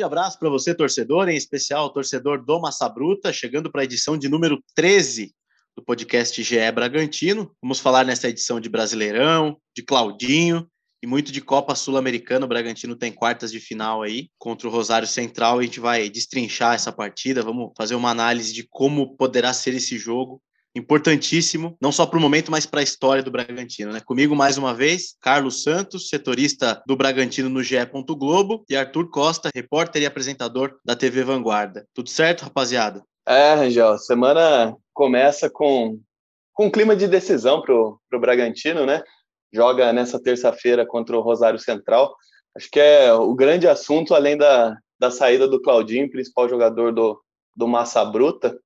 grande abraço para você, torcedor, em especial torcedor do Massa Bruta, chegando para a edição de número 13 do podcast GE Bragantino. Vamos falar nessa edição de Brasileirão, de Claudinho e muito de Copa Sul-Americana. O Bragantino tem quartas de final aí contra o Rosário Central. A gente vai destrinchar essa partida, vamos fazer uma análise de como poderá ser esse jogo importantíssimo, não só para o momento, mas para a história do Bragantino. Né? Comigo, mais uma vez, Carlos Santos, setorista do Bragantino no GE. Globo, e Arthur Costa, repórter e apresentador da TV Vanguarda. Tudo certo, rapaziada? É, Rangel, semana começa com, com um clima de decisão para o Bragantino, né? Joga nessa terça-feira contra o Rosário Central. Acho que é o grande assunto, além da, da saída do Claudinho, principal jogador do, do Massa Bruta.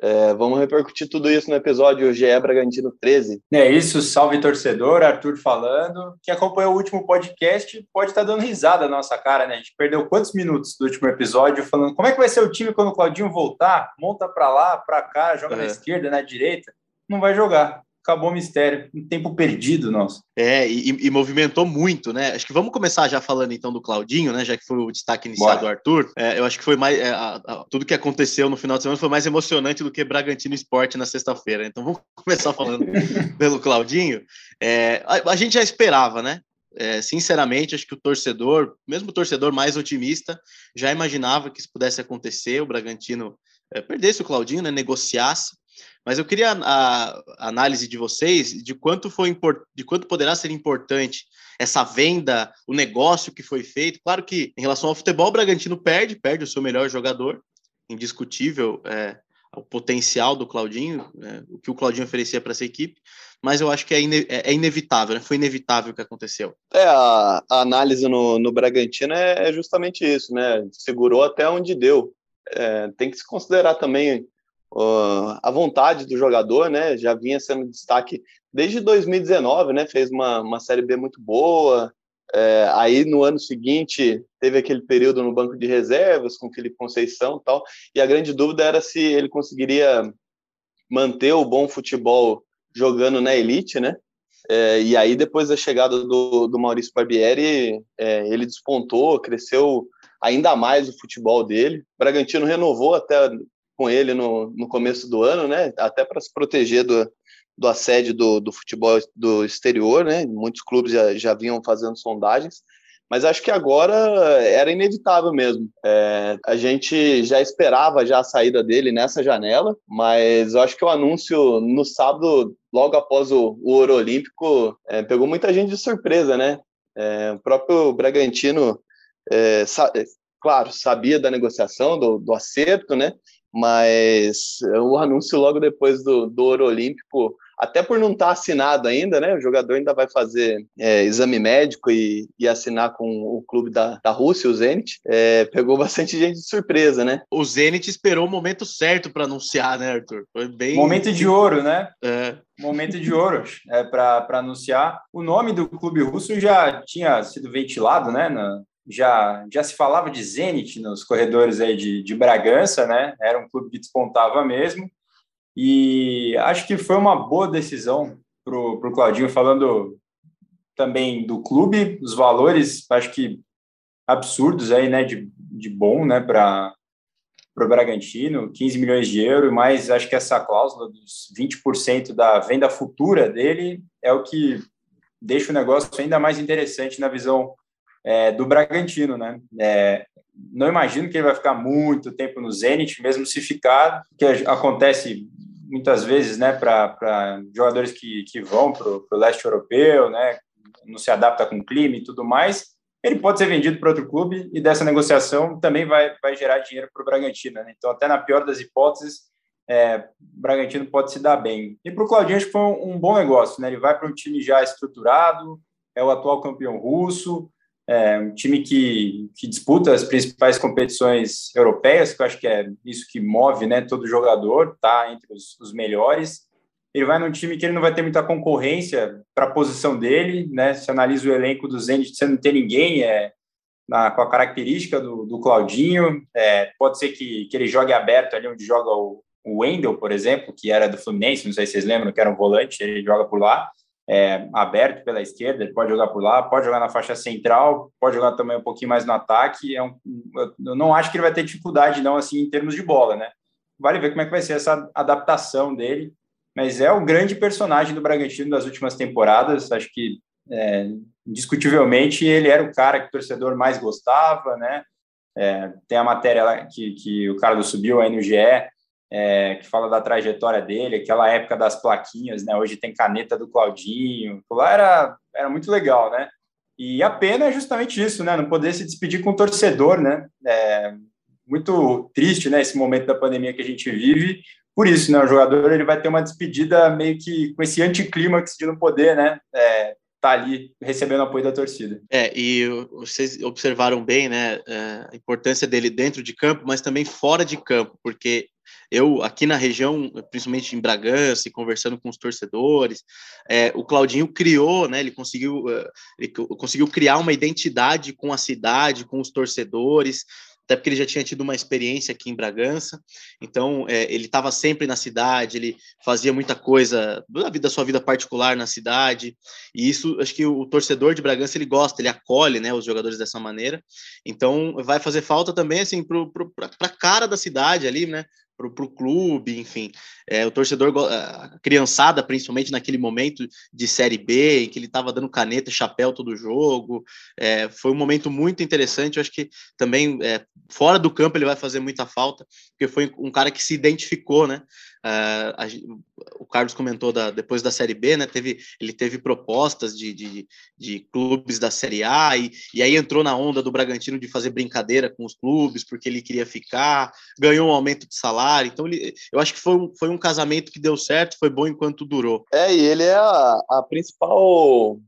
É, vamos repercutir tudo isso no episódio GE Bragantino 13. É isso, salve torcedor, Arthur falando. Quem acompanhou o último podcast pode estar dando risada na nossa cara, né? A gente perdeu quantos minutos do último episódio falando como é que vai ser o time quando o Claudinho voltar? Monta para lá, para cá, joga é. na esquerda, na direita. Não vai jogar acabou o mistério. Um tempo perdido nosso. É, e, e, movimentou muito, né? Acho que vamos começar já falando então do Claudinho, né? Já que foi o destaque inicial do Arthur. É, eu acho que foi mais. É, a, a, tudo que aconteceu no final de semana foi mais emocionante do que Bragantino Esporte na sexta-feira. Então vamos começar falando pelo Claudinho. É, a, a, gente já esperava, né? É, sinceramente, acho que o torcedor, mesmo o torcedor mais otimista, já imaginava que isso pudesse acontecer. O Bragantino é, perdesse o Claudinho, né? Negociasse mas eu queria a, a análise de vocês de quanto foi de quanto poderá ser importante essa venda, o negócio que foi feito. Claro que em relação ao futebol, o Bragantino perde, perde o seu melhor jogador, indiscutível é, o potencial do Claudinho, é, o que o Claudinho oferecia para essa equipe, mas eu acho que é, é, é inevitável, né? foi inevitável o que aconteceu. É, a, a análise no, no Bragantino é, é, justamente isso, né? Segurou até onde deu. É, tem que se considerar também uh, a vontade do jogador, né? Já vinha sendo destaque desde 2019, né? Fez uma, uma Série B muito boa. É, aí no ano seguinte teve aquele período no banco de reservas com Felipe Conceição e tal. E a grande dúvida era se ele conseguiria manter o bom futebol jogando na elite, né? É, e aí depois da chegada do, do Maurício Barbieri, é, ele despontou, cresceu ainda mais o futebol dele. O Bragantino renovou até com ele no, no começo do ano, né? Até para se proteger do, do assédio do, do futebol do exterior, né? Muitos clubes já, já vinham fazendo sondagens, mas acho que agora era inevitável mesmo. É, a gente já esperava já a saída dele nessa janela, mas acho que o anúncio no sábado, logo após o, o Ouro Olímpico, é, pegou muita gente de surpresa, né? É, o próprio Bragantino, é, sa claro, sabia da negociação, do, do acerto, né? Mas o anúncio logo depois do, do Ouro Olímpico, até por não estar tá assinado ainda, né? O jogador ainda vai fazer é, exame médico e, e, assinar com o clube da, da Rússia, o Zenit. É, pegou bastante gente de surpresa, né? O Zenit esperou o momento certo para anunciar, né, Arthur? Foi bem. Momento de ouro, né? É. Momento de ouro é, para anunciar. O nome do clube russo já tinha sido ventilado, né? Na, já, já se falava de Zenit nos corredores aí de, de Bragança, né? Era um clube que despontava mesmo. E acho que foi uma boa decisão para o Claudinho, falando também do clube, os valores, acho que absurdos aí, né? De, de bom, né? Para o Bragantino, 15 milhões de euros, mas acho que essa cláusula dos 20% da venda futura dele é o que deixa o negócio ainda mais interessante na visão é, do Bragantino, né? É, não imagino que ele vai ficar muito tempo no Zenit, mesmo se ficar, que acontece muitas vezes, né, para jogadores que, que vão para o leste europeu, né, não se adapta com o clima e tudo mais, ele pode ser vendido para outro clube e dessa negociação também vai, vai gerar dinheiro para o Bragantino. Né? Então, até na pior das hipóteses, é, o Bragantino pode se dar bem. E para o Claudinho, acho que foi um, um bom negócio. Né? Ele vai para um time já estruturado, é o atual campeão russo, é um time que, que disputa as principais competições europeias, que eu acho que é isso que move né, todo jogador, tá entre os, os melhores. Ele vai num time que ele não vai ter muita concorrência para a posição dele, né? Se analisa o elenco do Zenit, você não tem ninguém, é, na, com a característica do, do Claudinho. É, pode ser que, que ele jogue aberto ali onde joga o, O Wendel, por exemplo, que era do Fluminense, não sei se vocês lembram, que era um volante, ele joga por lá, é, aberto pela esquerda, ele pode jogar por lá, pode jogar na faixa central, pode jogar também um pouquinho mais no ataque. É um, eu não acho que ele vai ter dificuldade, não, assim, em termos de bola, né? Vale ver como é que vai ser essa adaptação dele, mas é o grande personagem do Bragantino das últimas temporadas. Acho que, é, indiscutivelmente, ele era o cara que o torcedor mais gostava, né? É, tem a matéria que, que o Carlos subiu aí no GE, é, que fala da trajetória dele, aquela época das plaquinhas, né? Hoje tem caneta do Claudinho, lá era, era muito legal, né? E a pena é justamente isso, né? Não poder se despedir com o torcedor, né? É muito triste, né? Esse momento da pandemia que a gente vive. Por isso, né? O jogador ele vai ter uma despedida meio que com esse anticlímax de não poder, né? É, tá ali recebendo apoio da torcida. É, e vocês observaram bem, né, é, a importância dele dentro de campo, mas também fora de campo, porque eu, aqui na região, principalmente em Bragança, e conversando com os torcedores, é, o Claudinho criou, né, ele conseguiu, é, ele conseguiu criar uma identidade com a cidade, com os torcedores, até porque ele já tinha tido uma experiência aqui em Bragança, então é, ele estava sempre na cidade, ele fazia muita coisa da vida, da sua vida particular na cidade, e isso acho que o, torcedor de Bragança ele gosta, ele acolhe né, os jogadores dessa maneira, então vai fazer falta também assim para a cara da cidade ali, né? Para o clube, enfim. É, o torcedor, a criançada, principalmente naquele momento de Série B, em que ele estava dando caneta e chapéu todo jogo, é, foi um momento muito interessante. Eu acho que também, é, fora do campo, ele vai fazer muita falta, porque foi um cara que se identificou, né? Uh, a, o Carlos comentou da, depois da Série B, né? Teve, ele teve propostas de, de, de, clubes da Série A e, e aí entrou na onda do Bragantino de fazer brincadeira com os clubes porque ele queria ficar, ganhou um aumento de salário. Então, ele, eu acho que foi um, foi um casamento que deu certo, foi bom enquanto durou. É, e ele é a, a principal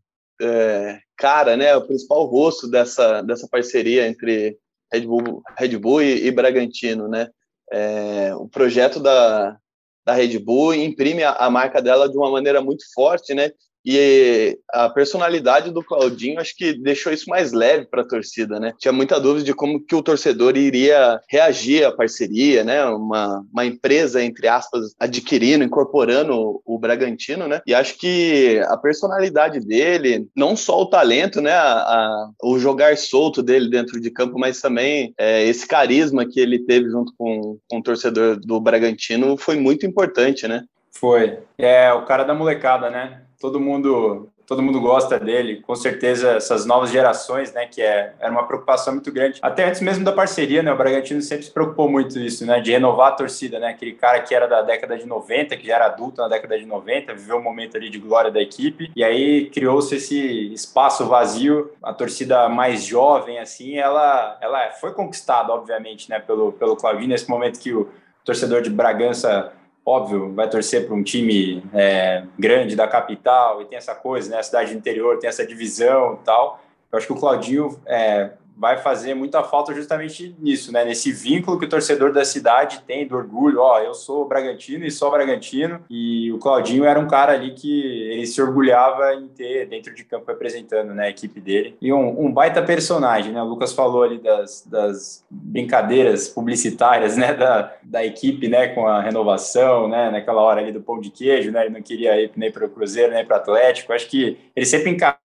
é, cara, né? O principal rosto dessa, dessa parceria entre Red Bull, Red Bull e, e Bragantino, né? É, o projeto da, da Red Bull imprime a, a, marca dela de uma maneira muito forte, né? E a personalidade do Claudinho acho que deixou isso mais leve para a torcida, né? Tinha muita dúvida de como que o torcedor iria reagir à parceria, né? Uma, uma empresa, entre aspas, adquirindo, incorporando o, Bragantino, né? E acho que a personalidade dele, não só o talento, né? A, a, o jogar solto dele dentro de campo, mas também é, esse carisma que ele teve junto com, com o torcedor do Bragantino foi muito importante, né? Foi. É o cara da molecada, né? Todo mundo todo mundo gosta dele, com certeza essas novas gerações, né, que é, era uma preocupação muito grande. Até antes mesmo da parceria, né, o Bragantino sempre se preocupou muito isso, né, de renovar a torcida, né, aquele cara que era da década de 90, que já era adulto na década de 90, viveu um momento ali de glória da equipe, e aí criou-se esse espaço vazio, a torcida mais jovem, assim, ela, ela foi conquistada, obviamente, né, pelo, pelo Claudinho, nesse momento que o torcedor de Bragança óbvio, vai torcer para um time é, grande da capital e tem essa coisa, né? A cidade do interior tem essa divisão e tal. Eu acho que o Claudinho é, vai fazer muita falta justamente nisso, né? Nesse vínculo que o torcedor da cidade tem do orgulho, ó, eu sou Bragantino e sou Bragantino, e o Claudinho era um cara ali que ele se orgulhava em ter dentro de campo representando, né, a equipe dele. E um, um baita personagem, né? O Lucas falou ali das, das brincadeiras publicitárias, né, da, da equipe, né, com a renovação, né, naquela hora ali do pão de queijo, né? Ele não queria ir nem para o Cruzeiro, nem para o Atlético. Acho que ele sempre encarou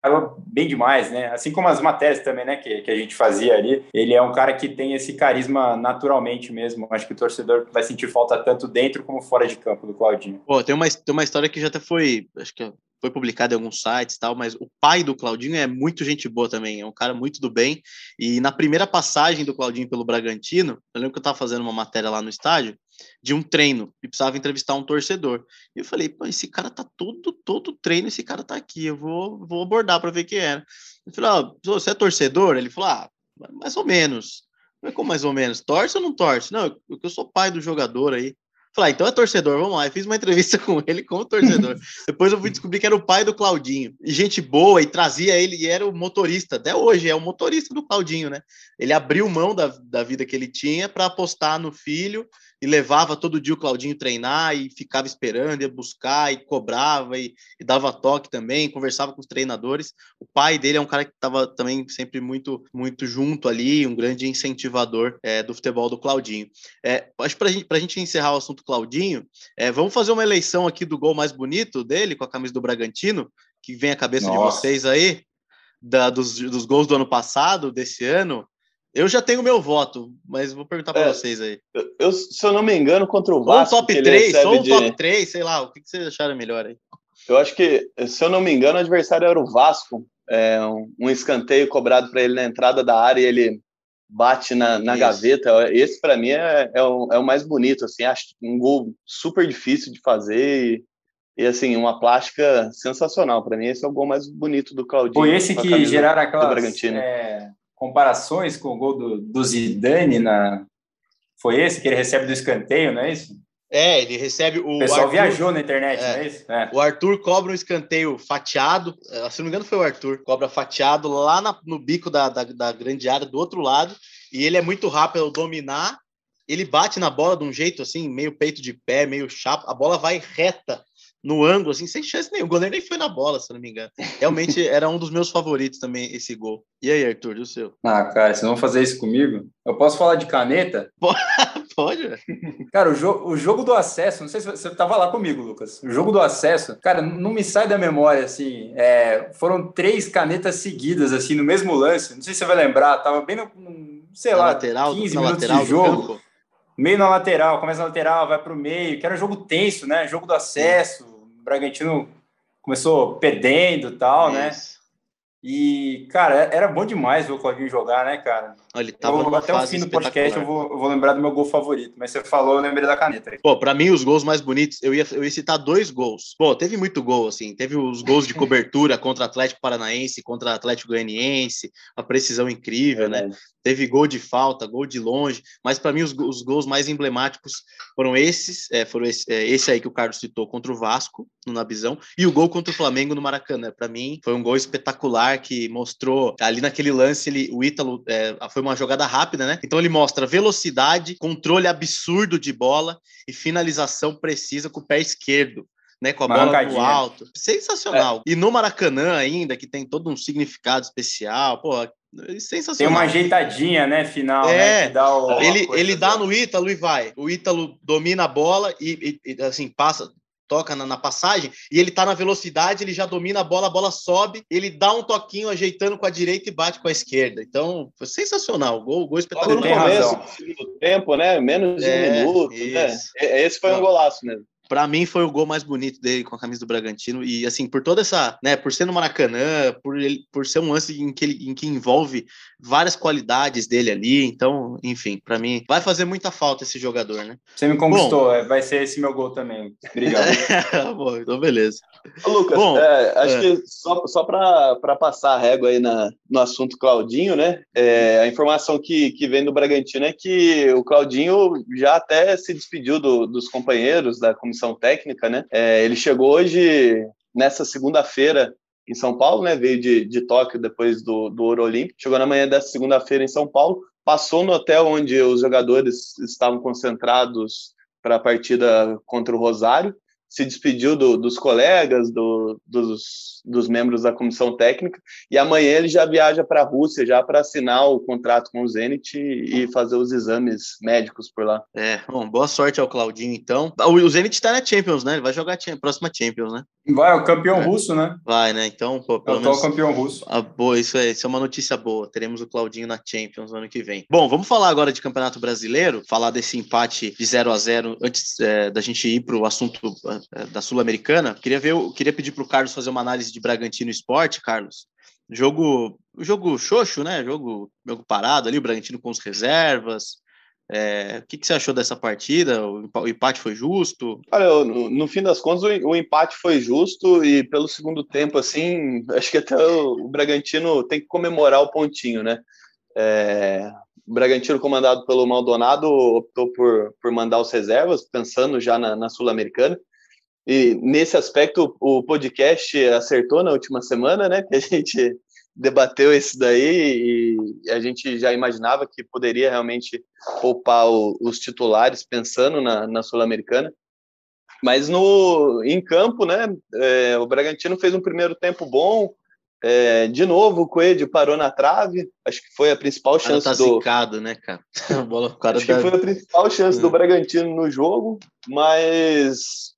bem demais, né? Assim como as matérias também, né, que, que a gente fazia ali. Ele é um cara que tem esse carisma naturalmente mesmo. Acho que o torcedor vai sentir falta tanto dentro como fora de campo do Claudinho. Pô, tem uma, tem uma história que já até foi, acho que foi publicada em alguns sites e tal, mas o pai do Claudinho é muito gente boa também, é um cara muito do bem. E na primeira passagem do Claudinho pelo Bragantino, eu lembro que eu tava fazendo uma matéria lá no estádio, de um treino e precisava entrevistar um torcedor. E eu falei, pô, esse cara tá todo, todo treino, esse cara tá aqui, eu vou, vou abordar para ver quem era. Eu falei, ah, você é torcedor? Ele falou, ah, mais ou menos. Mas como mais ou menos? Torce ou não torce? Não, eu, eu sou pai do jogador aí. Falei, ah, então é torcedor, vamos lá. Eu fiz uma entrevista com ele como torcedor. Depois eu fui descobrir que era o pai do Claudinho. E gente boa, e trazia ele, e era o motorista. Até hoje é o motorista do Claudinho, né? Ele abriu mão da, da vida que ele tinha para apostar no filho e levava todo dia o Claudinho treinar e ficava esperando, ia buscar e cobrava e, e dava toque também, conversava com os treinadores. O pai dele é um cara que estava também sempre muito, muito junto ali, um grande incentivador é, do futebol do Claudinho. É, acho que para gente, a gente encerrar o assunto Claudinho, é, vamos fazer uma eleição aqui do gol mais bonito dele, com a camisa do Bragantino, que vem à cabeça Nossa. de vocês aí, da, dos, dos gols do ano passado, desse ano. Eu já tenho meu voto, mas vou perguntar para é, vocês aí. Eu, se eu não me engano, contra o Vasco. Ou um top 3, ou um de... top 3, sei lá, o que, que vocês acharam melhor aí? Eu acho que, se eu não me engano, o adversário era o Vasco. É, um, um escanteio cobrado para ele na entrada da área e ele bate na, na gaveta. Esse, para mim, é, é, o, é o mais bonito. Assim, acho um gol super difícil de fazer e, e assim, uma plástica sensacional. Para mim, esse é o gol mais bonito do Claudinho. Foi esse que geraram aquelas é, comparações com o gol do, do Zidane na... Foi esse que ele recebe do escanteio, não é isso? É, ele recebe o. O pessoal Arthur, viajou na internet, é, não é isso? É. O Arthur cobra um escanteio fatiado. Eh, se não me engano, foi o Arthur. Cobra fatiado lá na, no bico da, da, da, grande área do outro lado. E ele é muito rápido ao dominar. Ele bate na bola de um jeito assim, meio peito de pé, meio chapo. A bola vai reta no ângulo, assim, sem chance nenhuma. O goleiro nem foi na bola, se não me engano. Realmente era um dos meus favoritos também, esse gol. E aí, Arthur, e o seu? Ah, cara, vocês vão fazer isso comigo? Eu posso falar de caneta? Pode, Cara, o, jo o jogo do acesso, não sei se você estava lá comigo, Lucas. O jogo do acesso, cara, não me sai da memória, assim. É, foram três canetas seguidas, assim, no mesmo lance. Não sei se você vai lembrar, tava bem no, no sei na lá, lateral, 15 minutos de jogo. Meio na lateral, começa na lateral, vai para o meio, que era um jogo tenso, né? Jogo do acesso. Bragantino começou perdendo e tal, né? E, cara, era bom demais ver o Claudinho jogar, né, cara? Ele tava eu, até o fim do podcast eu vou, eu vou, lembrar do meu gol favorito, mas você falou, eu lembrei da caneta. Aí. Pô, pra mim, os gols mais bonitos, eu ia, eu ia citar dois gols. Pô, teve muito gol, assim. Teve os gols de cobertura contra Atlético Paranaense, contra Atlético Goianiense, a precisão incrível, é, né? né? Teve gol de falta, gol de longe, mas para mim os, os, gols mais emblemáticos foram esses, é, foram esse, é, esse, aí que o Carlos citou contra o Vasco, no Nabizão, e o gol contra o Flamengo no Maracanã. Para mim, foi um gol espetacular que mostrou ali naquele lance, ele, o Ítalo é, foi uma jogada rápida, né? Então ele mostra velocidade, controle absurdo de bola e finalização precisa com o pé esquerdo né, com a bola no alto. Sensacional. É. E no Maracanã ainda, que tem todo um significado especial, pô, sensacional. Tem uma ajeitadinha, né, final, é, né, dá o, ele, ele dá no Ítalo e vai. O Ítalo domina a bola e, e, e assim, passa, toca na, na, passagem, e ele tá na velocidade, ele já domina a bola, a bola sobe, ele dá um toquinho ajeitando com a direita e bate com a esquerda. Então, foi sensacional, gol, gol espetacular. No começo, segundo tempo, né, menos de é, um minuto, né? Esse foi um golaço mesmo para mim foi o gol mais bonito dele com a camisa do Bragantino e assim por toda essa, né, por ser no Maracanã, por ele, por ser um lance em que ele, em que envolve várias qualidades dele ali, então, enfim, para mim vai fazer muita falta esse jogador, né? Você me conquistou, Bom, é, vai ser esse meu gol também. Obrigado. Bom, então beleza. Ô, Lucas, Bom, é, acho é. que só, só para passar a régua aí na, no assunto Claudinho, né? É, a informação que, que vem do Bragantino é que o Claudinho já até se despediu do, dos companheiros da comissão técnica, né? É, ele chegou hoje, nessa segunda-feira, em São Paulo, né? Veio de, de Tóquio depois do, do Ouro Olímpico. Chegou na manhã dessa segunda-feira em São Paulo, passou no hotel onde os jogadores estavam concentrados para a partida contra o Rosário se despediu do, dos colegas, do, dos, dos membros da comissão técnica, e amanhã ele já viaja para a Rússia já para assinar o contrato com o Zenit e, e, fazer os exames médicos por lá. É, bom, boa sorte ao Claudinho, então. O, o Zenit está na Champions, né? Ele vai jogar a próxima Champions, né? Vai, é o campeão é. russo, né? Vai, né? Então, pô, pelo é o campeão russo. Ah, boa, isso é, isso é uma notícia boa. Teremos o Claudinho na Champions no ano que vem. Bom, vamos falar agora de Campeonato Brasileiro, falar desse empate de 0 a 0 antes é, da gente ir para o assunto da Sul-Americana. Queria ver, queria pedir para o Carlos fazer uma análise de Bragantino Esporte, Carlos. Jogo, jogo xoxo, né? Jogo, jogo parado ali, o Bragantino com as reservas. É, o que, que, você achou dessa partida? O empate foi justo? No, no fim das contas, o, o, empate foi justo e pelo segundo tempo, assim, acho que até o, o Bragantino tem que comemorar o pontinho, né? É, o Bragantino, comandado pelo Maldonado, optou por, por mandar os reservas, pensando já na, na Sul-Americana. E nesse aspecto, o podcast acertou na última semana, né? Que a gente debateu isso daí e a gente já imaginava que poderia realmente poupar o, os titulares pensando na, na Sul-Americana. Mas no em campo, né, é, o Bragantino fez um primeiro tempo bom. É, de novo, o Coelho parou na trave. Acho que foi a principal chance tá do. Zicado, né, cara? A bola, o cara Acho tá... que foi a principal chance é. do Bragantino no jogo, mas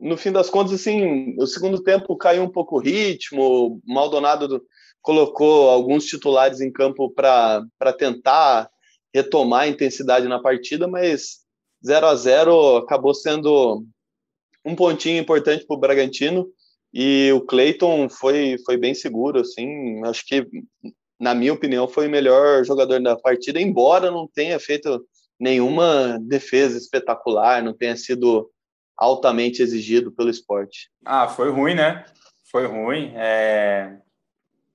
no fim das contas, assim, o segundo tempo caiu um pouco o ritmo. O Maldonado colocou alguns titulares em campo para tentar retomar a intensidade na partida, mas 0 a 0 acabou sendo um pontinho importante para o Bragantino e o Cleiton foi, foi bem seguro, assim, acho que, na minha opinião, foi o melhor jogador da partida, embora não tenha feito nenhuma defesa espetacular, não tenha sido altamente exigido pelo esporte. Ah, foi ruim, né? Foi ruim. É...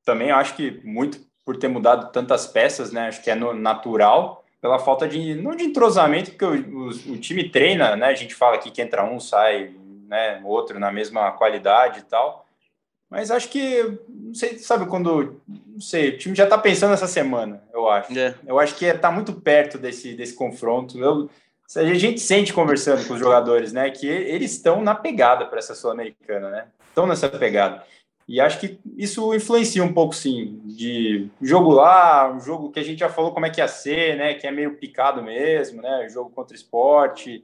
Também acho que muito por ter mudado tantas peças, né? Acho que é natural pela falta de não de entrosamento, porque o, o, o time treina, né? A gente fala aqui que entra um, sai né, outro na mesma qualidade e tal. Mas acho que, não sei, sabe quando, não sei, o time já está pensando essa semana, eu acho. É. Eu acho que está muito perto desse, desse confronto. Eu, a gente sente conversando com os jogadores, né, que eles estão na pegada para essa Sul-Americana, né? Estão nessa pegada. E acho que isso influencia um pouco, sim, de jogo lá, um jogo que a gente já falou como é que ia ser, né, que é meio picado mesmo, né, jogo contra esporte,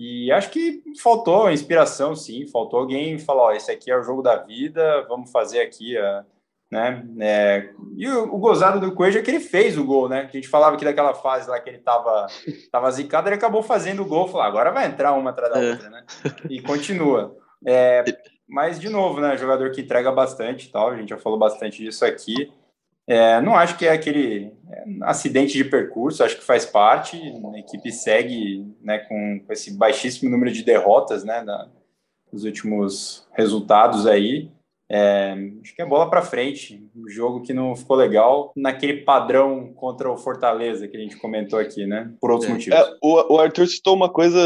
e acho que faltou inspiração, sim. Faltou alguém falar: ó, esse aqui é o jogo da vida, vamos fazer aqui, a, né? É, e o, o, gozado do Coelho é que ele fez o gol, né? A gente falava que daquela fase lá que ele tava, tava zicado, ele acabou fazendo o gol. Falou: agora vai entrar uma atrás da é. outra, né? E continua. É, mas, de novo, né? Jogador que entrega bastante tal. A gente já falou bastante disso aqui. É, não acho que é aquele é, acidente de percurso, acho que faz parte. A equipe segue né, com, esse baixíssimo número de derrotas né, na, nos últimos resultados aí. É, acho que é bola para frente. Um jogo que não ficou legal naquele padrão contra o Fortaleza que a gente comentou aqui, né? Por outros é. motivos. É, o, o, Arthur citou uma coisa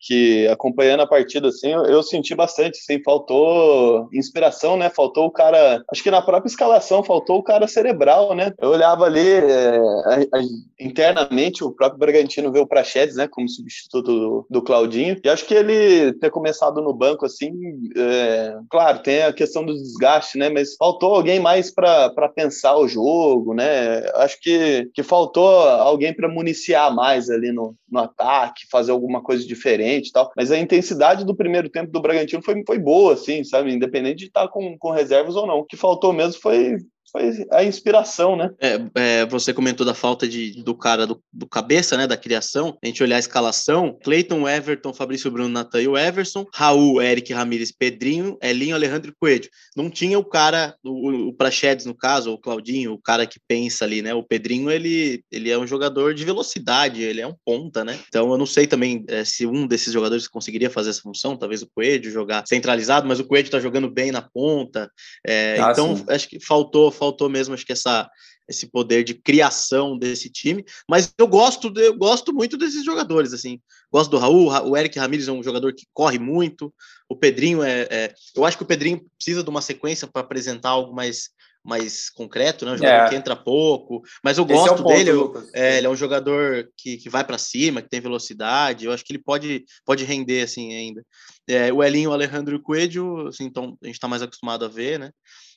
que, acompanhando a partida, assim, eu, eu, senti bastante. Assim, faltou inspiração, né? Faltou o cara. Acho que na própria escalação faltou o cara cerebral, né? Eu olhava ali é, a, a, internamente, o próprio Bragantino vê o Prachedes, né? Como substituto do, do Claudinho. E acho que ele ter começado no banco, assim, é, claro, tem a questão dos desgaste, né? Mas faltou alguém mais para pensar o jogo, né? Acho que, que faltou alguém para municiar mais ali no, no ataque, fazer alguma coisa diferente e tal. Mas a intensidade do primeiro tempo do Bragantino foi, foi boa, assim, sabe? Independente de estar com, com reservas ou não. O que faltou mesmo foi, foi a inspiração, né? É, é, você comentou da falta de, do cara do, do, cabeça, né? Da criação. A gente olhar a escalação: Cleiton, Everton, Fabrício Bruno, Natan e o Everson, Raul, Eric Ramírez, Pedrinho, Elinho, Alejandro e Coelho. Não tinha o cara, o, o Prachedes, no caso, ou o Claudinho, o cara que pensa ali, né? O Pedrinho, ele, ele é um jogador de velocidade, ele é um ponta, né? Então eu não sei também é, se um desses jogadores conseguiria fazer essa função, talvez o Coelho jogar centralizado, mas o Coelho tá jogando bem na ponta. É, ah, então sim. acho que faltou faltou mesmo, acho que essa, esse poder de criação desse time, mas eu gosto, eu gosto muito desses jogadores, assim, gosto do Raul, o Eric Ramírez é um jogador que corre muito, o Pedrinho é, é eu acho que o Pedrinho precisa de uma sequência para apresentar algo mais mais concreto, né? Um jogador é. que entra pouco, mas eu Esse gosto é ponto, dele. Eu, é, ele é um jogador que, que vai para cima, que tem velocidade. Eu acho que ele pode, pode render assim ainda. É, o Elinho, o Alejandro e o Coelho, assim, então a gente está mais acostumado a ver, né?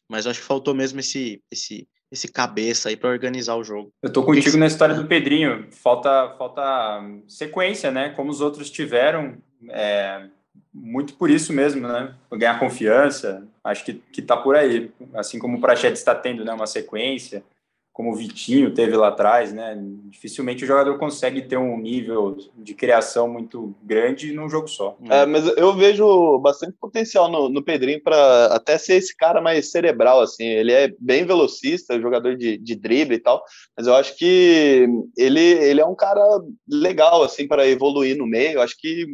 Mas acho que faltou mesmo esse, esse, esse cabeça aí para organizar o jogo. Eu tô contigo na história do Pedrinho. Falta, falta sequência, né? Como os outros tiveram. É, muito por isso mesmo, né? Ganhar confiança. Acho que, que tá por aí. Assim como o Prachetes está tendo né, uma sequência como o Vitinho teve lá atrás, né? Dificilmente o jogador consegue ter um nível de criação muito grande num jogo só. É, mas eu vejo bastante potencial no, no Pedrinho para até ser esse cara mais cerebral, assim. Ele é bem velocista, jogador de, de drible e tal, mas eu acho que ele, ele é um cara legal, assim, para evoluir no meio. Eu acho que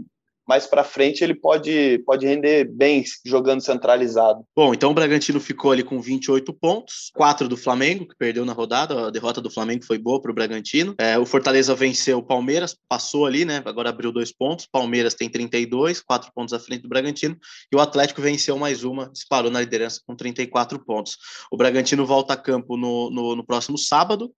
mais para frente ele pode, pode render bem jogando centralizado. Bom, então o Bragantino ficou ali com 28 pontos, 4 do Flamengo, que perdeu na rodada, a derrota do Flamengo foi boa para o Bragantino. É, o Fortaleza venceu o Palmeiras, passou ali, né? Agora abriu dois pontos. Palmeiras tem 32, 4 pontos à frente do Bragantino, e o Atlético venceu mais uma, disparou na liderança com 34 pontos. O Bragantino volta a campo no, no, no próximo sábado,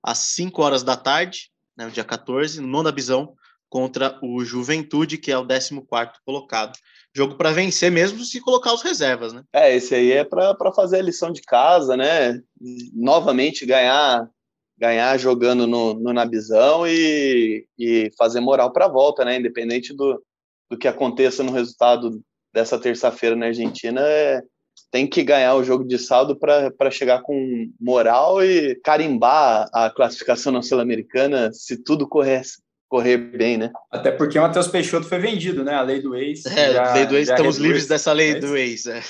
às 5 horas da tarde, né, no dia 14, no Nona Bisão, contra o Juventude, que é o 14 colocado. Jogo para vencer mesmo se colocar os reservas, né? É, esse aí é para fazer a lição de casa, né? Novamente ganhar ganhar jogando no, no Nabizão e, e fazer moral para a volta, né? Independente do, do que aconteça no resultado dessa terça-feira na Argentina, é, tem que ganhar o jogo de saldo para chegar com moral e carimbar a classificação na Sul-Americana se tudo correr correr bem, né? Até porque o Matheus Peixoto foi vendido, né? A lei do ex. É, já, lei do ex, estamos livres dessa lei do ex. É.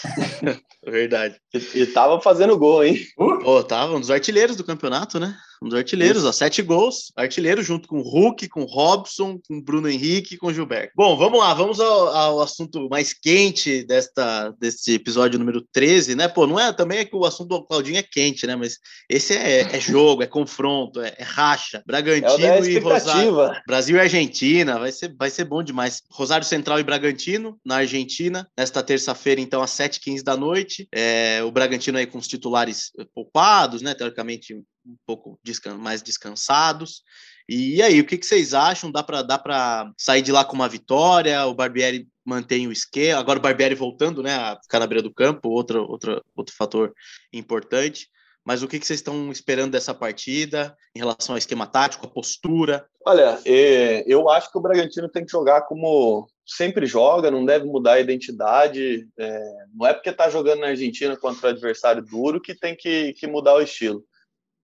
Verdade. E, e tava fazendo gol, hein? Uh. Pô, tava um dos artilheiros do campeonato, né? Um dos artilheiros, ó, sete gols, artilheiro junto com o Hulk, com o Robson, com o Bruno Henrique e com o Gilberto. Bom, vamos lá, vamos ao, ao, assunto mais quente desta, desse episódio número 13, né? Pô, não é também é que o assunto do Claudinho é quente, né? Mas esse é, é jogo, é confronto, é, é racha. Bragantino é e Rosário. Brasil e Argentina, vai ser, vai ser bom demais. Rosário Central e Bragantino, na Argentina, nesta terça-feira, então, às 7h15 da noite. É, o Bragantino aí com os titulares poupados, né? Teoricamente, um pouco descan mais descansados. E aí, o que, que vocês acham? Dá para dá sair de lá com uma vitória? O Barbieri mantém o esquema. Agora o Barbieri voltando, né, a ficar na beira do campo, outro, outro, outro fator importante. Mas o que, que vocês estão esperando dessa partida em relação ao esquema tático, a postura? Olha, é, eu acho que o Bragantino tem que jogar como sempre joga, não deve mudar a identidade. É, não é porque está jogando na Argentina contra o adversário duro que tem que, que mudar o estilo.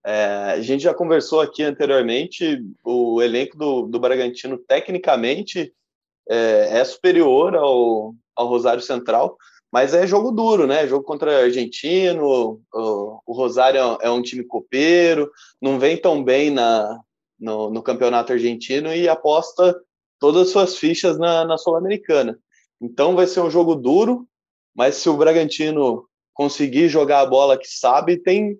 É, a gente já conversou aqui anteriormente, o elenco do, do Bragantino, tecnicamente, é, é superior ao, ao Rosário Central, mas é jogo duro, né? Jogo contra argentino, o, o Rosário é um time copeiro, não vem tão bem na, no, no campeonato argentino e aposta todas as suas fichas na, na Sul-Americana. Então vai ser um jogo duro, mas se o Bragantino conseguir jogar a bola que sabe, tem,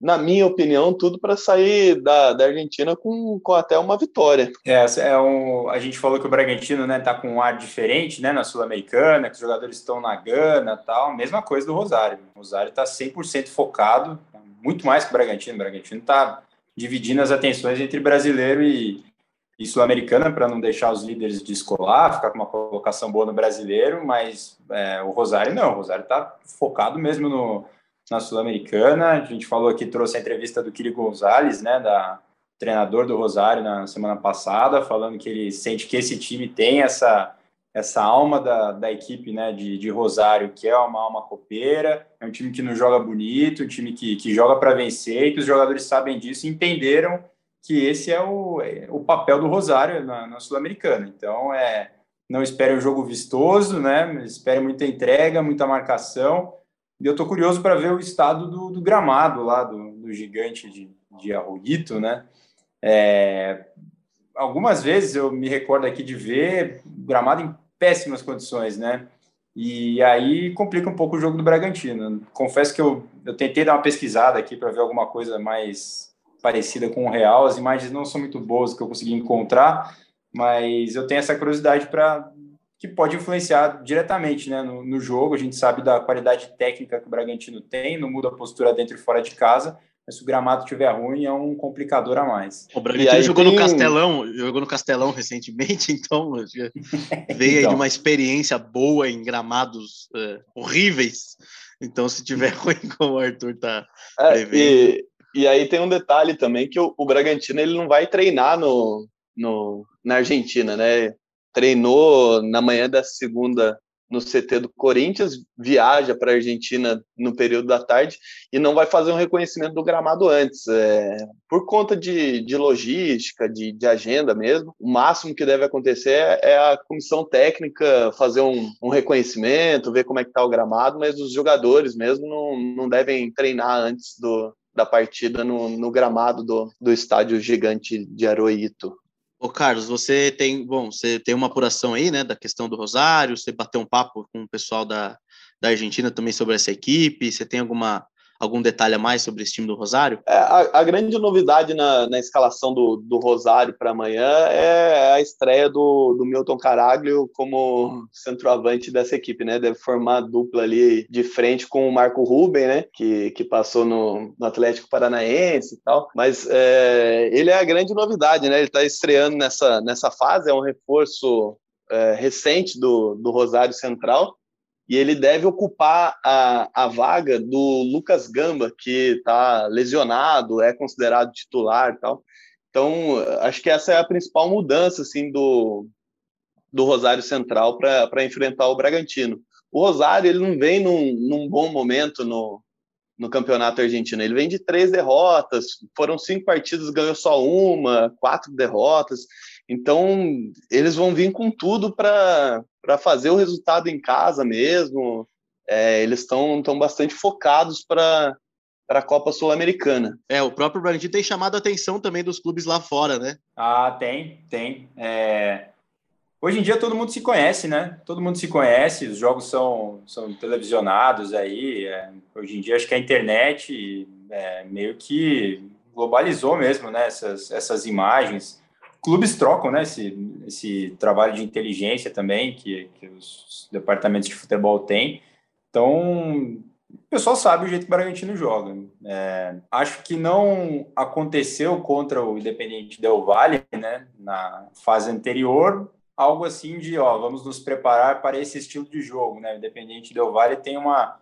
na minha opinião, tudo para sair da, da Argentina com, com até uma vitória. É, é um, a gente falou que o Bragantino né, tá com um ar diferente né, na Sul-Americana, que os jogadores estão na Gana tal. Mesma coisa do Rosário. O Rosário está 100% focado, muito mais que o Bragantino. O Bragantino está dividindo as atenções entre brasileiro e, e sul-americana para não deixar os líderes descolar, ficar com uma colocação boa no brasileiro, mas é, o Rosário não. O Rosário está focado mesmo no na Sul-Americana. A gente falou aqui, trouxe a entrevista do Kiri Gonzalez, né, da treinador do Rosário na semana passada, falando que ele sente que esse time tem essa essa alma da, da equipe né, de, de Rosário, que é uma alma copeira, é um time que não joga bonito, um time que, que joga para vencer, e que os jogadores sabem disso e entenderam que esse é o, é o papel do Rosário na, na Sul-Americana. Então, é, não espere um jogo vistoso, né? espere muita entrega, muita marcação, e eu estou curioso para ver o estado do, do gramado lá, do, do, gigante de, de Arroguito, né? É, algumas vezes eu me recordo aqui de ver o gramado em péssimas condições, né? E aí complica um pouco o jogo do Bragantino. Confesso que eu, eu tentei dar uma pesquisada aqui para ver alguma coisa mais parecida com o real. As imagens não são muito boas que eu consegui encontrar, mas eu tenho essa curiosidade para que pode influenciar diretamente né, no, no, jogo. A gente sabe da qualidade técnica que o Bragantino tem, não muda a postura dentro e fora de casa. Mas se o gramado estiver ruim, é um complicador a mais. O Bragantino jogou tem... no Castelão, jogou no Castelão recentemente, então veio então. aí de uma experiência boa em gramados uh, horríveis. Então, se tiver ruim, como o Arthur tá é, e, e, aí tem um detalhe também que o, o Bragantino ele não vai treinar no, no, na Argentina, né? Treinou na manhã da segunda no CT do Corinthians, viaja para a Argentina no período da tarde e não vai fazer um reconhecimento do gramado antes, é, por conta de, de logística, de, de, agenda mesmo. O máximo que deve acontecer é a comissão técnica fazer um, um reconhecimento, ver como é que está o gramado, mas os jogadores mesmo não, não devem treinar antes do, da partida no, no gramado do, do estádio gigante de Aroito. Ô, Carlos, você tem, bom, você tem uma apuração aí, né, da questão do Rosário, você bateu um papo com o pessoal da, da Argentina também sobre essa equipe, você tem alguma algum detalhe a mais sobre esse time do Rosário? É, a, a, grande novidade na, na escalação do, do Rosário para amanhã é a estreia do, do Milton Caraglio como centroavante dessa equipe, né? Deve formar a dupla ali de frente com o Marco Ruben, né? Que, que passou no, no Atlético Paranaense e tal. Mas é, ele é a grande novidade, né? Ele está estreando nessa, nessa fase, é um reforço é, recente do, do Rosário Central e ele deve ocupar a, a vaga do Lucas Gamba, que está lesionado, é considerado titular e tal. Então, acho que essa é a principal mudança assim, do, do Rosário Central para enfrentar o Bragantino. O Rosário ele não vem num, num bom momento no, no campeonato argentino. Ele vem de três derrotas, foram cinco partidas, ganhou só uma, quatro derrotas. Então, eles vão vir com tudo para fazer o resultado em casa mesmo. É, eles estão bastante focados para para a Copa Sul-Americana. É, o próprio Bragantino tem chamado a atenção também dos clubes lá fora, né? Ah, tem, tem. É... Hoje em dia todo mundo se conhece, né? Todo mundo se conhece, os jogos são, são televisionados aí. É... Hoje em dia acho que a internet é, meio que globalizou mesmo, né? Essas, essas imagens clubes trocam, né, esse, esse trabalho de inteligência também que, que os departamentos de futebol têm. Então, o pessoal sabe o jeito que o Bragantino joga. É, acho que não aconteceu contra o Independente Del Valle, né, na fase anterior, algo assim de, ó, vamos nos preparar para esse estilo de jogo, né? O Independente Del Valle tem uma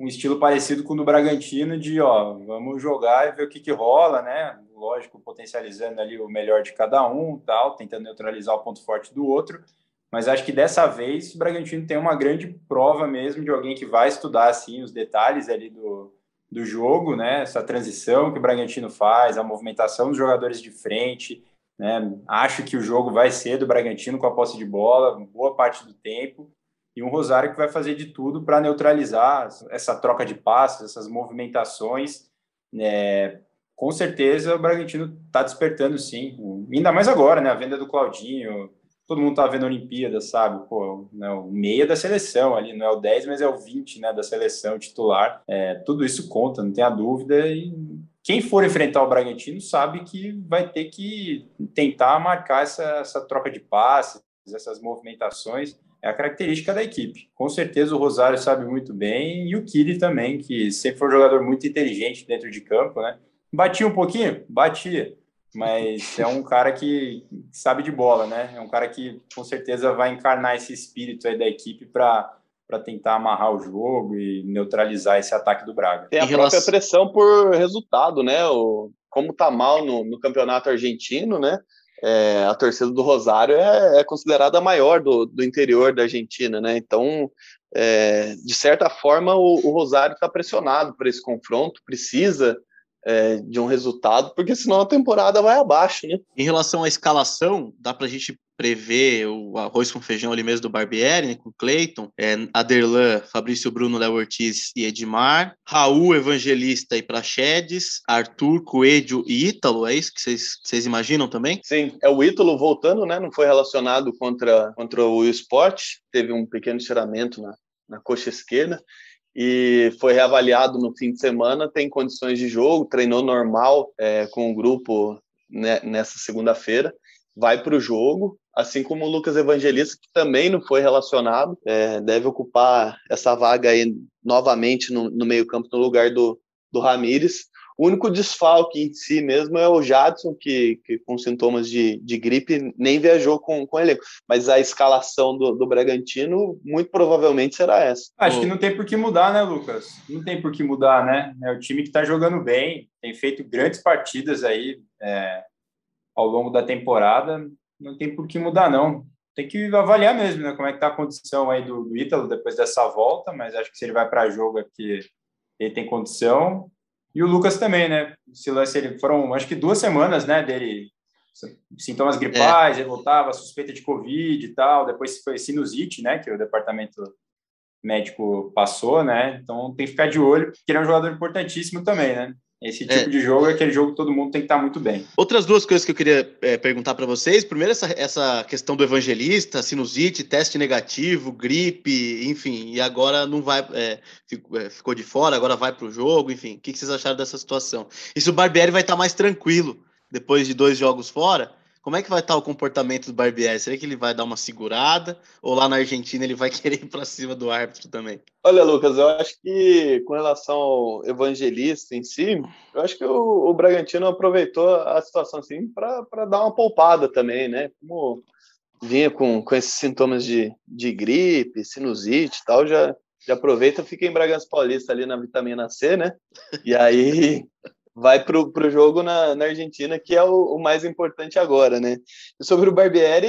um estilo parecido com o do Bragantino de, ó, vamos jogar e ver o que que rola, né? Lógico, potencializando ali o melhor de cada um, tal, tentando neutralizar o ponto forte do outro. Mas acho que dessa vez o Bragantino tem uma grande prova mesmo de alguém que vai estudar assim os detalhes ali do, do jogo, né? Essa transição que o Bragantino faz, a movimentação dos jogadores de frente, né? Acho que o jogo vai ser do Bragantino com a posse de bola, boa parte do tempo, e um Rosário que vai fazer de tudo para neutralizar essa troca de passes, essas movimentações, né? Com certeza o Bragantino está despertando sim. Ainda mais agora, né? A venda do Claudinho, todo mundo tá vendo a Olimpíada, sabe? Pô, né, o meia da seleção ali, não é o 10, mas é o 20, né, da seleção titular. É, tudo isso conta, não tem a dúvida. E quem for enfrentar o Bragantino sabe que vai ter que tentar marcar essa, essa troca de passes, essas movimentações. É a característica da equipe. Com certeza o Rosário sabe muito bem e o Kiri também, que sempre foi um jogador muito inteligente dentro de campo, né? Batia um pouquinho? Batia. Mas é um cara que sabe de bola, né? É um cara que com certeza vai encarnar esse espírito aí da equipe para para tentar amarrar o jogo e neutralizar esse ataque do Braga. Tem a própria pressão por resultado, né? O, como tá mal no, no campeonato argentino, né? É, a torcida do Rosário é, é considerada a maior do, do interior da Argentina, né? Então, é, de certa forma, o, o Rosário está pressionado por esse confronto, precisa é, de um resultado, porque senão a temporada vai abaixo, né? Em relação à escalação, dá para a gente prever o arroz com feijão ali mesmo do Barbieri, né, com Cleiton, é, Aderlan, Fabrício Bruno, Léo Ortiz e Edmar, Raul, Evangelista e Praxedes, Arthur, Coelho e Ítalo, é isso que vocês imaginam também? Sim, é o Ítalo voltando, né, não foi relacionado contra, contra o Sport, teve um pequeno estiramento na, na coxa esquerda, e foi reavaliado no fim de semana, tem condições de jogo, treinou normal é, com o grupo né, nessa segunda-feira, vai para o jogo, assim como o Lucas Evangelista, que também não foi relacionado, é, deve ocupar essa vaga aí novamente no, no meio-campo no lugar do, do Ramires. O único desfalque em si mesmo é o Jadson, que, que com sintomas de, de gripe nem viajou com, com ele. Mas a escalação do, do Bragantino muito provavelmente será essa. Acho que não tem por que mudar, né, Lucas? Não tem por que mudar, né? É o time que está jogando bem, tem feito grandes partidas aí é, ao longo da temporada. Não tem por que mudar, não. Tem que avaliar mesmo, né? Como é que tá a condição aí do, do Ítalo depois dessa volta, mas acho que se ele vai para jogo aqui, ele tem condição. E o Lucas também, né? Se ele foram, acho que duas semanas, né, dele sintomas gripais, é. ele voltava, suspeita de covid e tal, depois foi sinusite, né, que o departamento médico passou, né? Então tem que ficar de olho, porque ele é um jogador importantíssimo também, né? Esse tipo é. de jogo é aquele jogo que todo mundo tem que estar muito bem. Outras duas coisas que eu queria é, perguntar para vocês. Primeiro, essa, essa questão do evangelista, sinusite, teste negativo, gripe, enfim, e agora não vai, é, ficou, é, ficou, de fora, agora vai para o jogo, enfim. O que, que vocês acharam dessa situação? E se o Barbieri vai estar mais tranquilo depois de dois jogos fora? Como é que vai estar o comportamento do Barbieri? Será que ele vai dar uma segurada? Ou lá na Argentina ele vai querer ir para cima do árbitro também? Olha, Lucas, eu acho que com relação ao evangelista em si, eu acho que o, o Bragantino aproveitou a situação assim para dar uma poupada também, né? Como vinha com, com esses sintomas de, de gripe, sinusite e tal, já, já aproveita, fica em Bragança Paulista ali na vitamina C, né? E aí vai para o jogo na, na Argentina, que é o, o, mais importante agora, né? E sobre o Barbieri,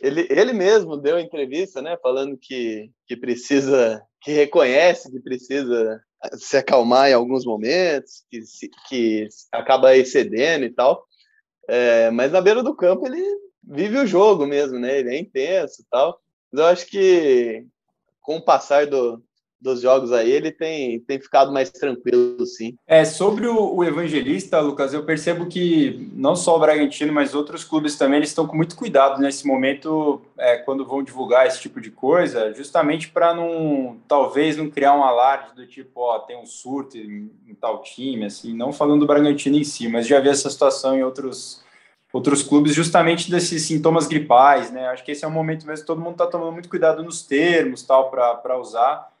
ele, ele mesmo deu entrevista, né? Falando que, que precisa, que reconhece que precisa se acalmar em alguns momentos, que, que acaba excedendo e tal. É, mas na beira do campo ele vive o jogo mesmo, né? Ele é intenso e tal. Mas eu acho que com o passar do, dos jogos aí, ele tem, tem ficado mais tranquilo, sim. É, sobre o, o, Evangelista, Lucas, eu percebo que não só o Bragantino, mas outros clubes também, eles estão com muito cuidado nesse momento, é, quando vão divulgar esse tipo de coisa, justamente para não, talvez, não criar um alarde do tipo, ó, tem um surto em, em tal time, assim, não falando do Bragantino em si, mas já vi essa situação em outros outros clubes justamente desses sintomas gripais, né? Acho que esse é um momento mesmo todo mundo está tomando muito cuidado nos termos, tal, para usar.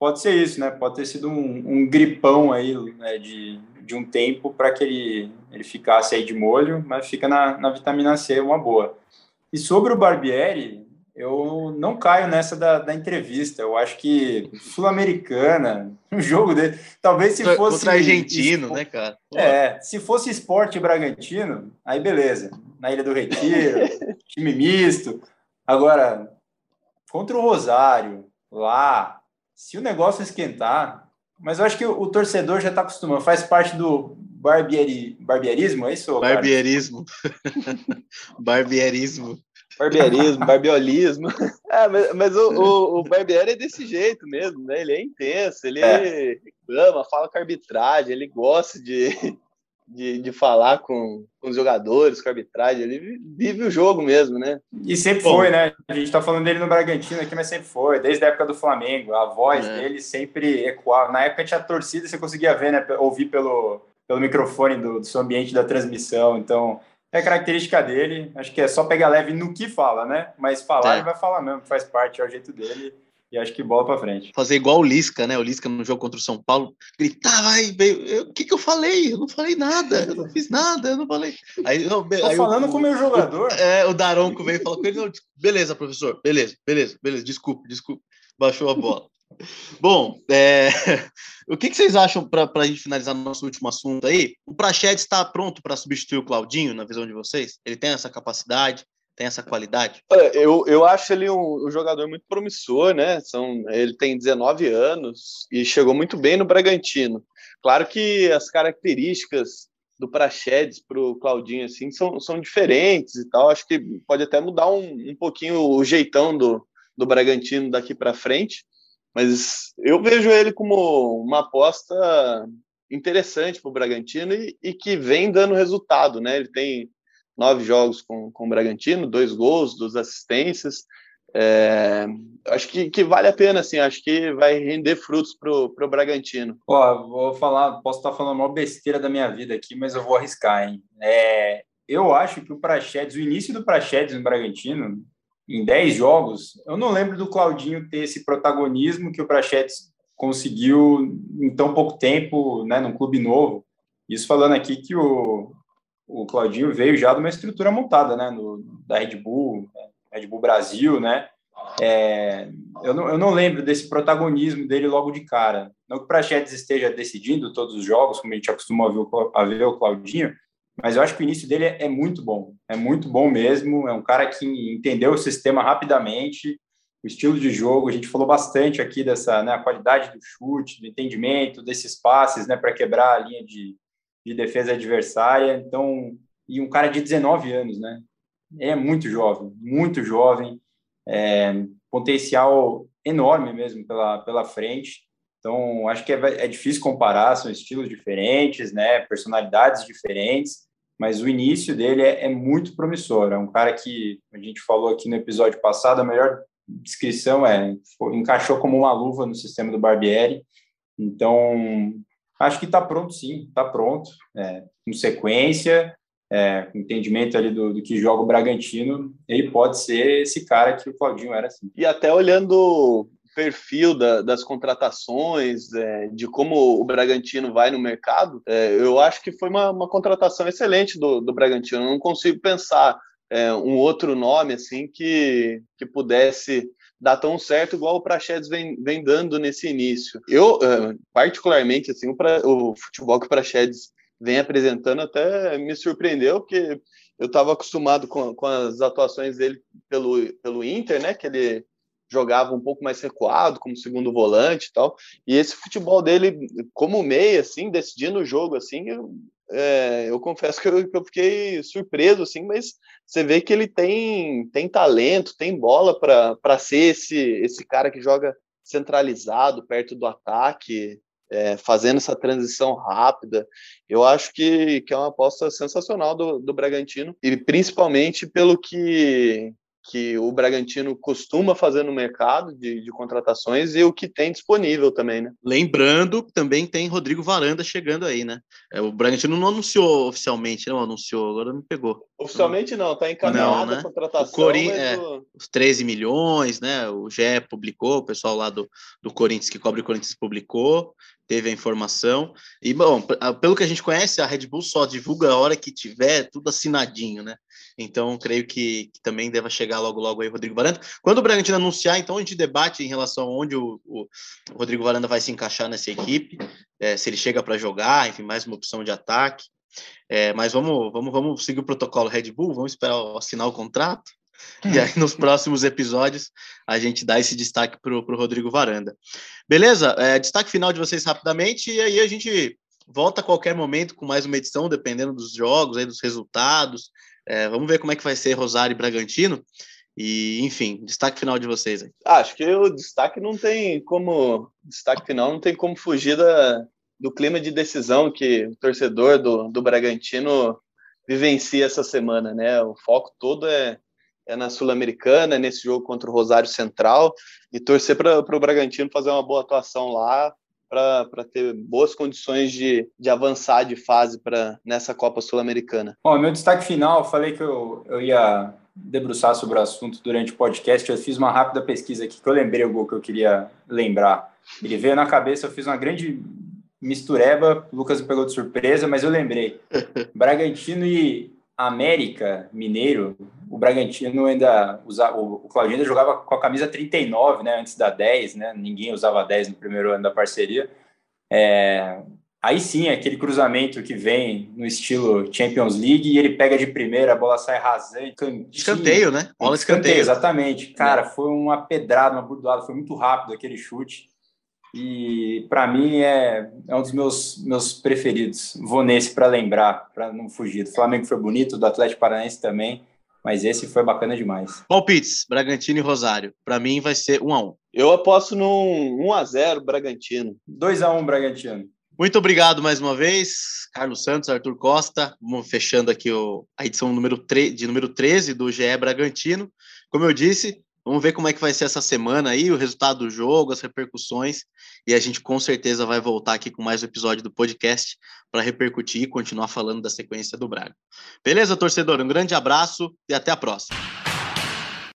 Pode ser isso, né? Pode ter sido um, um gripão aí né, de, de um tempo para que ele, ele ficasse aí de molho, mas fica na, na vitamina C, uma boa. E sobre o Barbieri, eu não caio nessa da, da entrevista. Eu acho que Sul-Americana, um jogo dele, talvez se fosse. Contra argentino, né, cara? É, se fosse esporte Bragantino, aí beleza. Na Ilha do Retiro, time misto. Agora, contra o Rosário, lá, se o negócio esquentar, mas eu acho que o, o torcedor já está acostumado, faz parte do barbieri, barbierismo, é isso? Barbierismo. barbierismo. Barbierismo, barbiolismo. É, mas, mas o, o, o, Barbieri é desse jeito mesmo, né? Ele é intenso, ele é. reclama, fala com a arbitragem, ele gosta de, de, de falar com, com os jogadores, com a arbitragem, ele vive o jogo mesmo, né? E sempre Bom, foi, né? A gente tá falando dele no Bragantino aqui, mas sempre foi, desde a época do Flamengo, a voz é. dele sempre ecoava. Na época tinha torcida, você conseguia ver, né? Ouvir pelo, pelo microfone do, do seu ambiente da transmissão, então é característica dele, acho que é só pegar leve no que fala, né? Mas falar, é. ele vai falar mesmo, faz parte, é o jeito dele e acho que bola para frente. Fazer igual o Lisca, né? O Lisca no jogo contra o São Paulo gritava aí, o que que eu falei? Eu não falei nada, eu não fiz nada, eu não falei. Aí, não, Tô aí falando o, com o meu jogador. O, é, o Daronco veio e falou com ele, não, beleza, professor, beleza, beleza, beleza, desculpe, desculpe, baixou a bola. Bom, é... o que, que, vocês acham para a gente finalizar no nosso último assunto aí? O Praxedes está pronto para substituir o Claudinho, na visão de vocês? Ele tem essa capacidade? Tem essa qualidade? Eu, eu acho ele um, um, jogador muito promissor, né? São, ele tem 19 anos e chegou muito bem no Bragantino. Claro que as características do Praxedes para o Claudinho assim são, são diferentes e tal. Acho que pode até mudar um, um pouquinho o jeitão do, do Bragantino daqui para frente. Mas eu vejo ele como uma aposta interessante para o Bragantino e, e, que vem dando resultado, né? Ele tem nove jogos com, com o Bragantino, dois gols, duas assistências. É, acho que, que vale a pena, assim, acho que vai render frutos pro, pro Bragantino. Vou falar, posso estar falando uma besteira da minha vida aqui, mas eu vou arriscar, hein? É, eu acho que o Praxedes, o início do Praxedes no Bragantino, em 10 jogos, eu não lembro do Claudinho ter esse protagonismo que o Praxedes conseguiu em tão pouco tempo, né, num clube novo. Isso falando aqui que o, o Claudinho veio já de uma estrutura montada, né, no, da Red Bull, Red Bull Brasil, né, é, eu, não, eu não lembro desse protagonismo dele logo de cara. Não que o Prachetes esteja decidindo todos os jogos, como a gente acostuma a ver, o, a ver o Claudinho, mas eu acho que o início dele é, é muito bom, é muito bom mesmo, é um cara que entendeu o sistema rapidamente, o estilo de jogo, a gente falou bastante aqui dessa, né, qualidade do chute, do entendimento, desses passes, né, para quebrar a linha de, de defesa adversária. Então, e um cara de 19 anos, né? É muito jovem, muito jovem, é, potencial enorme mesmo pela, pela frente. Então, acho que é, é difícil comparar, são estilos diferentes, né? Personalidades diferentes, mas o início dele é, é muito promissor. É um cara que a gente falou aqui no episódio passado, a melhor descrição é encaixou como uma luva no sistema do Barbieri. Então, acho que está pronto, sim, está pronto. É, com sequência, é, entendimento ali do, do, que joga o Bragantino, ele pode ser esse cara que o Claudinho era assim. E até olhando o perfil da, das contratações, é, de como o Bragantino vai no mercado, é, eu acho que foi uma, uma contratação excelente do, do Bragantino. Eu não consigo pensar é, um outro nome assim que, que pudesse dar tão certo igual o Praxedes vem, vem dando nesse início. Eu, é, particularmente, assim, o, pra, o futebol que o Praxedes vem apresentando até me surpreendeu, porque eu estava acostumado com, com as atuações dele pelo, pelo Inter, né, que ele jogava um pouco mais recuado, como segundo volante e tal, e esse futebol dele como meia, assim, decidindo o jogo, assim, é, eu confesso que eu, que eu, fiquei surpreso, assim, mas você vê que ele tem, tem talento, tem bola para ser esse, esse cara que joga centralizado, perto do ataque, é, fazendo essa transição rápida. Eu acho que, que é uma aposta sensacional do, do Bragantino, e principalmente pelo que, que o Bragantino costuma fazer no mercado de, de, contratações e o que tem disponível também, né? Lembrando que também tem Rodrigo Varanda chegando aí, né? É, o Bragantino não anunciou oficialmente, não anunciou, agora não pegou. Oficialmente não, tá encaminhada não, né? a contratação. O Corin... É, Os 13 milhões, né? O GE publicou, o pessoal lá do, do Corinthians que cobre o Corinthians publicou, teve a informação. E, bom, pelo que a gente conhece, a Red Bull só divulga a hora que tiver tudo assinadinho, né? Então, creio que, que também deva chegar logo, logo aí o Rodrigo Varanda. Quando o Bragantino anunciar, então, a gente debate em relação a onde o, o Rodrigo Varanda vai se encaixar nessa equipe, é, se ele chega para jogar, enfim, mais uma opção de ataque. É, mas vamos, vamos, vamos seguir o protocolo Red Bull, vamos esperar assinar o contrato. E aí, nos próximos episódios, a gente dá esse destaque para o Rodrigo Varanda. Beleza? É, destaque final de vocês rapidamente, e aí a gente volta a qualquer momento com mais uma edição, dependendo dos jogos, aí, dos resultados. É, vamos ver como é que vai ser Rosário e Bragantino. E, enfim, destaque final de vocês aí. Acho que o destaque não tem como. Destaque final não tem como fugir da, do clima de decisão que o torcedor do, do Bragantino vivencia essa semana, né? O foco todo é é na Sul-Americana, nesse jogo contra o Rosário Central, e torcer para o Bragantino fazer uma boa atuação lá, para ter boas condições de, de avançar de fase para nessa Copa Sul-Americana. Bom, meu destaque final, falei que eu, eu ia debruçar sobre o assunto durante o podcast, eu fiz uma rápida pesquisa aqui que eu lembrei o gol que eu queria lembrar. Ele veio na cabeça, eu fiz uma grande mistureba, o Lucas me pegou de surpresa, mas eu lembrei. Bragantino e América Mineiro, o Bragantino ainda usava, o Claudinho ainda jogava com a camisa 39, né, antes da 10, né, ninguém usava 10 no primeiro ano da parceria. É, aí sim, aquele cruzamento que vem no estilo Champions League e ele pega de primeira, a bola sai rasante. Cantinho, escanteio, né? Bola escanteio. escanteio. Exatamente. Cara, é. foi uma pedrada, uma burdoada, foi muito rápido aquele chute. E para mim é, é um dos meus, meus preferidos. Vou nesse para lembrar, para não fugir. Do Flamengo foi bonito, do Atlético Paranaense também, mas esse foi bacana demais. Palpites, Bragantino e Rosário. Para mim vai ser 1 a 1. Eu aposto num 1 a 0 Bragantino. 2 a 1 Bragantino. Muito obrigado mais uma vez, Carlos Santos, Arthur Costa. Vamos fechando aqui o, a edição número 3, de número 13 do GE Bragantino. Como eu disse, Vamos ver como é que vai ser essa semana aí, o resultado do jogo, as repercussões, e a gente com certeza vai voltar aqui com mais um episódio do podcast para repercutir e continuar falando da sequência do Braga. Beleza, torcedor? Um grande abraço e até a próxima.